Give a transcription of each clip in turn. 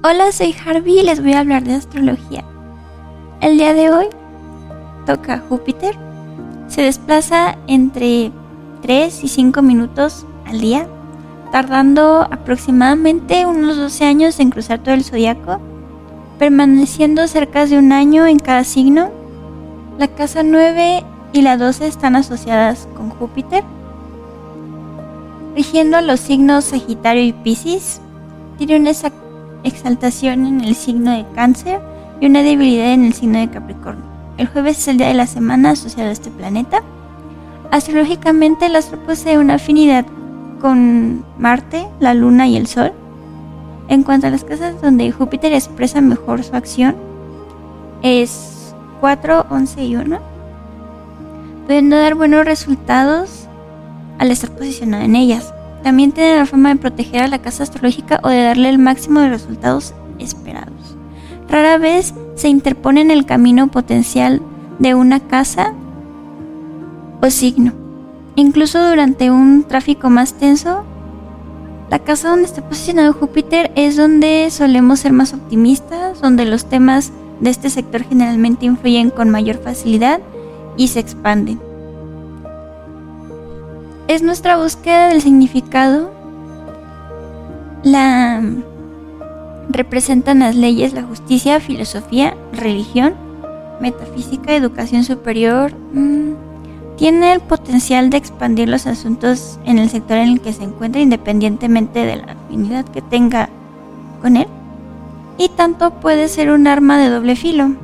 Hola, soy Harvey y les voy a hablar de astrología. El día de hoy toca Júpiter. Se desplaza entre 3 y 5 minutos al día, tardando aproximadamente unos 12 años en cruzar todo el zodiaco, permaneciendo cerca de un año en cada signo. La casa 9 y la 12 están asociadas con Júpiter, rigiendo a los signos Sagitario y Piscis. Tiene una exaltación en el signo de cáncer y una debilidad en el signo de Capricornio. El jueves es el día de la semana asociado a este planeta. Astrológicamente el astro posee una afinidad con Marte, la Luna y el Sol. En cuanto a las casas donde Júpiter expresa mejor su acción, es 4, 11 y 1, pudiendo dar buenos resultados al estar posicionado en ellas. También tiene la forma de proteger a la casa astrológica o de darle el máximo de resultados esperados. Rara vez se interpone en el camino potencial de una casa o signo. Incluso durante un tráfico más tenso, la casa donde está posicionado Júpiter es donde solemos ser más optimistas, donde los temas de este sector generalmente influyen con mayor facilidad y se expanden es nuestra búsqueda del significado. La representan las leyes, la justicia, filosofía, religión, metafísica, educación superior. Mm, tiene el potencial de expandir los asuntos en el sector en el que se encuentra independientemente de la afinidad que tenga con él. Y tanto puede ser un arma de doble filo.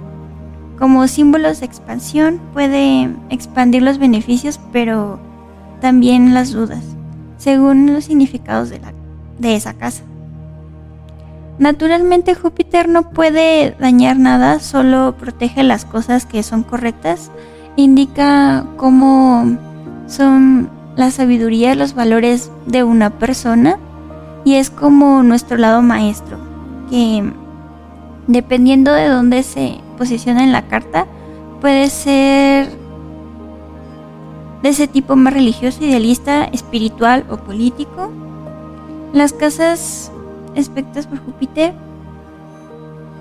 Como símbolos de expansión puede expandir los beneficios, pero también las dudas, según los significados de, la, de esa casa. Naturalmente Júpiter no puede dañar nada, solo protege las cosas que son correctas, indica cómo son la sabiduría, los valores de una persona y es como nuestro lado maestro, que dependiendo de dónde se posiciona en la carta, puede ser de ese tipo más religioso, idealista, espiritual o político. Las casas aspectas por Júpiter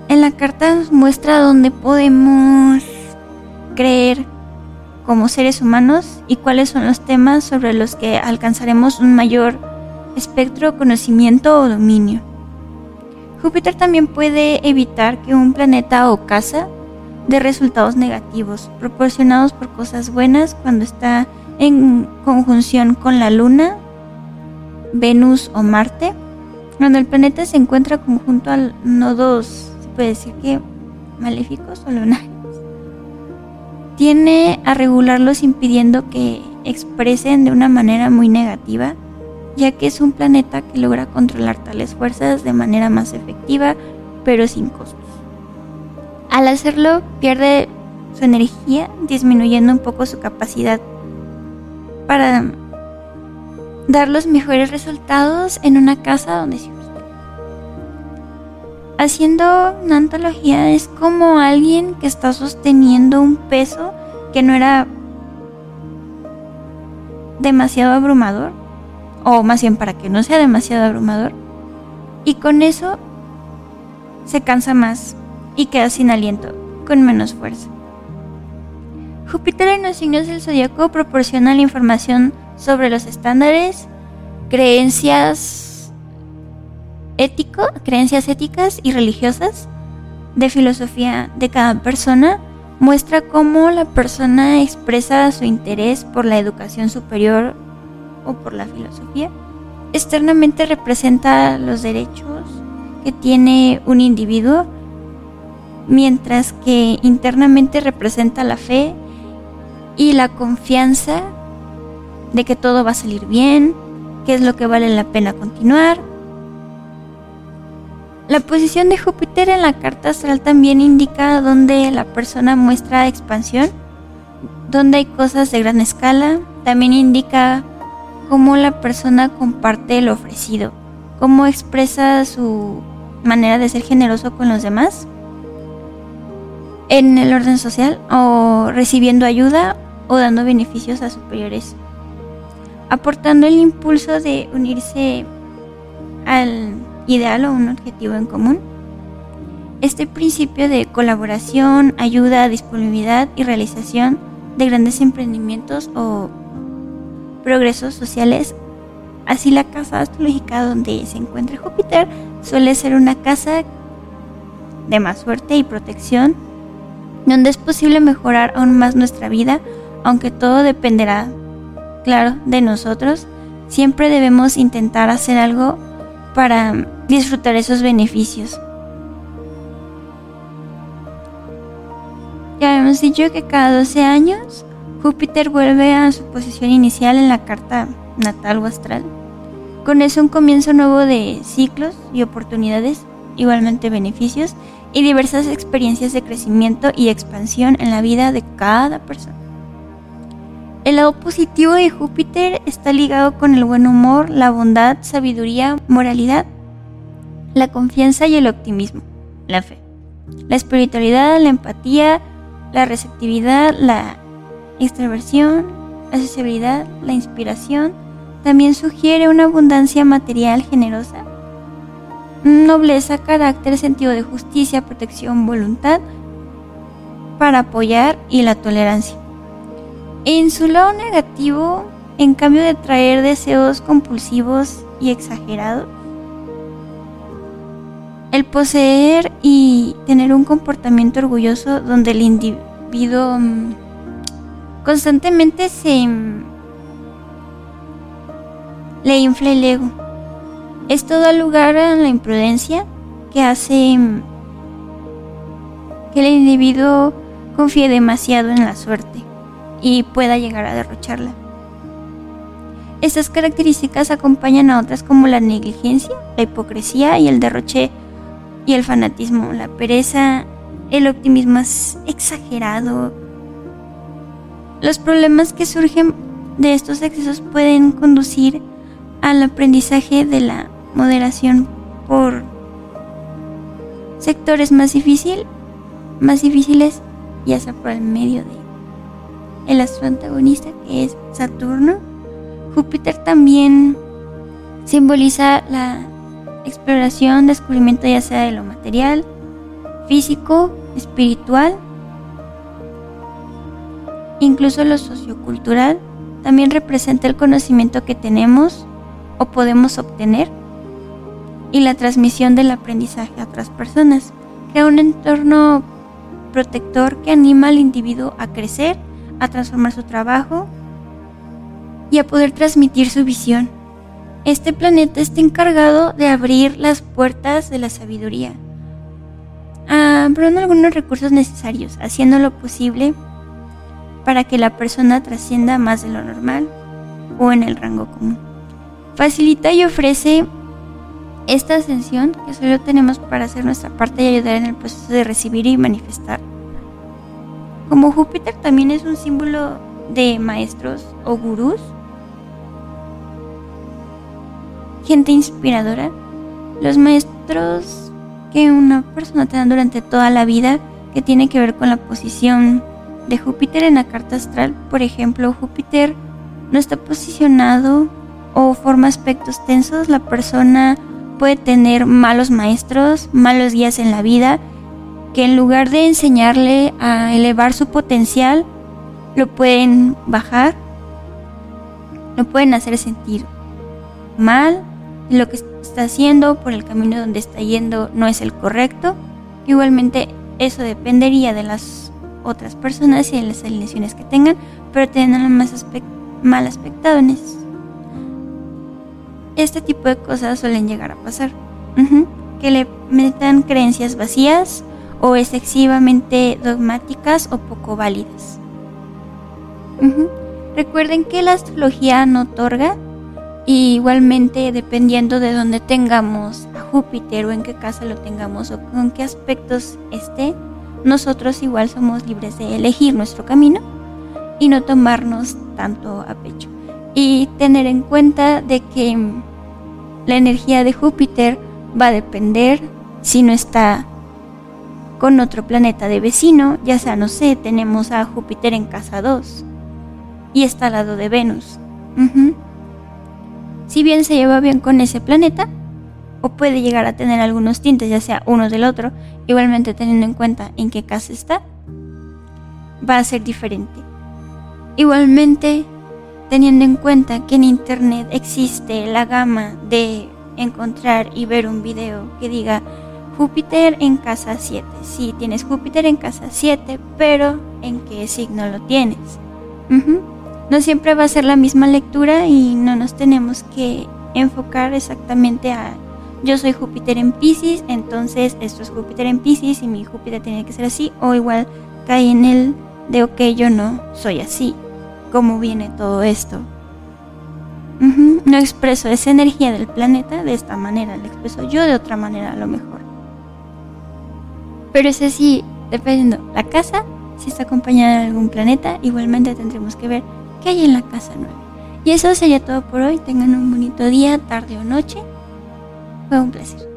en la carta nos muestra dónde podemos creer como seres humanos y cuáles son los temas sobre los que alcanzaremos un mayor espectro, conocimiento o dominio. Júpiter también puede evitar que un planeta o casa de resultados negativos, proporcionados por cosas buenas cuando está en conjunción con la Luna, Venus o Marte. Cuando el planeta se encuentra conjunto a nodos, se puede decir que maléficos o lunares, tiene a regularlos impidiendo que expresen de una manera muy negativa, ya que es un planeta que logra controlar tales fuerzas de manera más efectiva, pero sin costos. Al hacerlo pierde su energía, disminuyendo un poco su capacidad para dar los mejores resultados en una casa donde se Haciendo una antología es como alguien que está sosteniendo un peso que no era demasiado abrumador, o más bien para que no sea demasiado abrumador, y con eso se cansa más y queda sin aliento, con menos fuerza. Júpiter en los signos del zodiaco proporciona la información sobre los estándares, creencias ético, creencias éticas y religiosas de filosofía de cada persona. Muestra cómo la persona expresa su interés por la educación superior o por la filosofía. Externamente representa los derechos que tiene un individuo mientras que internamente representa la fe y la confianza de que todo va a salir bien, que es lo que vale la pena continuar. La posición de Júpiter en la carta astral también indica dónde la persona muestra expansión, dónde hay cosas de gran escala, también indica cómo la persona comparte lo ofrecido, cómo expresa su manera de ser generoso con los demás en el orden social o recibiendo ayuda o dando beneficios a superiores, aportando el impulso de unirse al ideal o un objetivo en común. este principio de colaboración, ayuda, disponibilidad y realización de grandes emprendimientos o progresos sociales. Así la casa astrológica donde se encuentra Júpiter suele ser una casa de más suerte y protección, donde es posible mejorar aún más nuestra vida, aunque todo dependerá, claro, de nosotros. Siempre debemos intentar hacer algo para disfrutar esos beneficios. Ya hemos dicho que cada 12 años Júpiter vuelve a su posición inicial en la carta natal o astral. Con eso un comienzo nuevo de ciclos y oportunidades, igualmente beneficios y diversas experiencias de crecimiento y expansión en la vida de cada persona. El lado positivo de Júpiter está ligado con el buen humor, la bondad, sabiduría, moralidad, la confianza y el optimismo, la fe, la espiritualidad, la empatía, la receptividad, la extraversión, la accesibilidad, la inspiración, también sugiere una abundancia material generosa, nobleza, carácter, sentido de justicia, protección, voluntad para apoyar y la tolerancia. En su lado negativo, en cambio de traer deseos compulsivos y exagerados, el poseer y tener un comportamiento orgulloso donde el individuo mm, constantemente se le infla el ego. Esto da lugar a la imprudencia que hace que el individuo confíe demasiado en la suerte y pueda llegar a derrocharla. Estas características acompañan a otras como la negligencia, la hipocresía y el derroche y el fanatismo, la pereza, el optimismo exagerado, los problemas que surgen de estos excesos pueden conducir al aprendizaje de la moderación por sectores más difícil, más difíciles, ya sea por el medio de el astro antagonista que es Saturno. Júpiter también simboliza la exploración, descubrimiento ya sea de lo material, físico, espiritual Incluso lo sociocultural también representa el conocimiento que tenemos o podemos obtener y la transmisión del aprendizaje a otras personas. Crea un entorno protector que anima al individuo a crecer, a transformar su trabajo y a poder transmitir su visión. Este planeta está encargado de abrir las puertas de la sabiduría, abriendo algunos recursos necesarios, haciendo lo posible para que la persona trascienda más de lo normal o en el rango común. Facilita y ofrece esta ascensión que solo tenemos para hacer nuestra parte y ayudar en el proceso de recibir y manifestar. Como Júpiter también es un símbolo de maestros o gurús, gente inspiradora, los maestros que una persona te dan durante toda la vida que tiene que ver con la posición de Júpiter en la carta astral, por ejemplo, Júpiter no está posicionado o forma aspectos tensos, la persona puede tener malos maestros, malos guías en la vida, que en lugar de enseñarle a elevar su potencial, lo pueden bajar, lo pueden hacer sentir mal, lo que está haciendo por el camino donde está yendo no es el correcto. Igualmente eso dependería de las otras personas y en las alineaciones que tengan, pero tienen más mal aspectado. Este tipo de cosas suelen llegar a pasar. Que le metan creencias vacías o excesivamente dogmáticas o poco válidas. Recuerden que la astrología no otorga y igualmente dependiendo de dónde tengamos a Júpiter o en qué casa lo tengamos o con qué aspectos esté, nosotros igual somos libres de elegir nuestro camino y no tomarnos tanto a pecho. Y tener en cuenta de que la energía de Júpiter va a depender si no está con otro planeta de vecino, ya sea, no sé, tenemos a Júpiter en casa 2 y está al lado de Venus. Si bien se lleva bien con ese planeta, o puede llegar a tener algunos tintes, ya sea uno del otro, igualmente teniendo en cuenta en qué casa está, va a ser diferente. Igualmente, teniendo en cuenta que en Internet existe la gama de encontrar y ver un video que diga Júpiter en casa 7. Sí, tienes Júpiter en casa 7, pero ¿en qué signo lo tienes? No siempre va a ser la misma lectura y no nos tenemos que enfocar exactamente a yo soy Júpiter en Pisces, entonces esto es Júpiter en Pisces y mi Júpiter tiene que ser así, o igual cae en el de ok, yo no soy así. ¿Cómo viene todo esto? No expreso esa energía del planeta de esta manera, la expreso yo de otra manera a lo mejor. Pero ese sí, dependiendo la casa, si está acompañada de algún planeta, igualmente tendremos que ver qué hay en la casa 9. Y eso sería todo por hoy. Tengan un bonito día, tarde o noche. Fue un placer.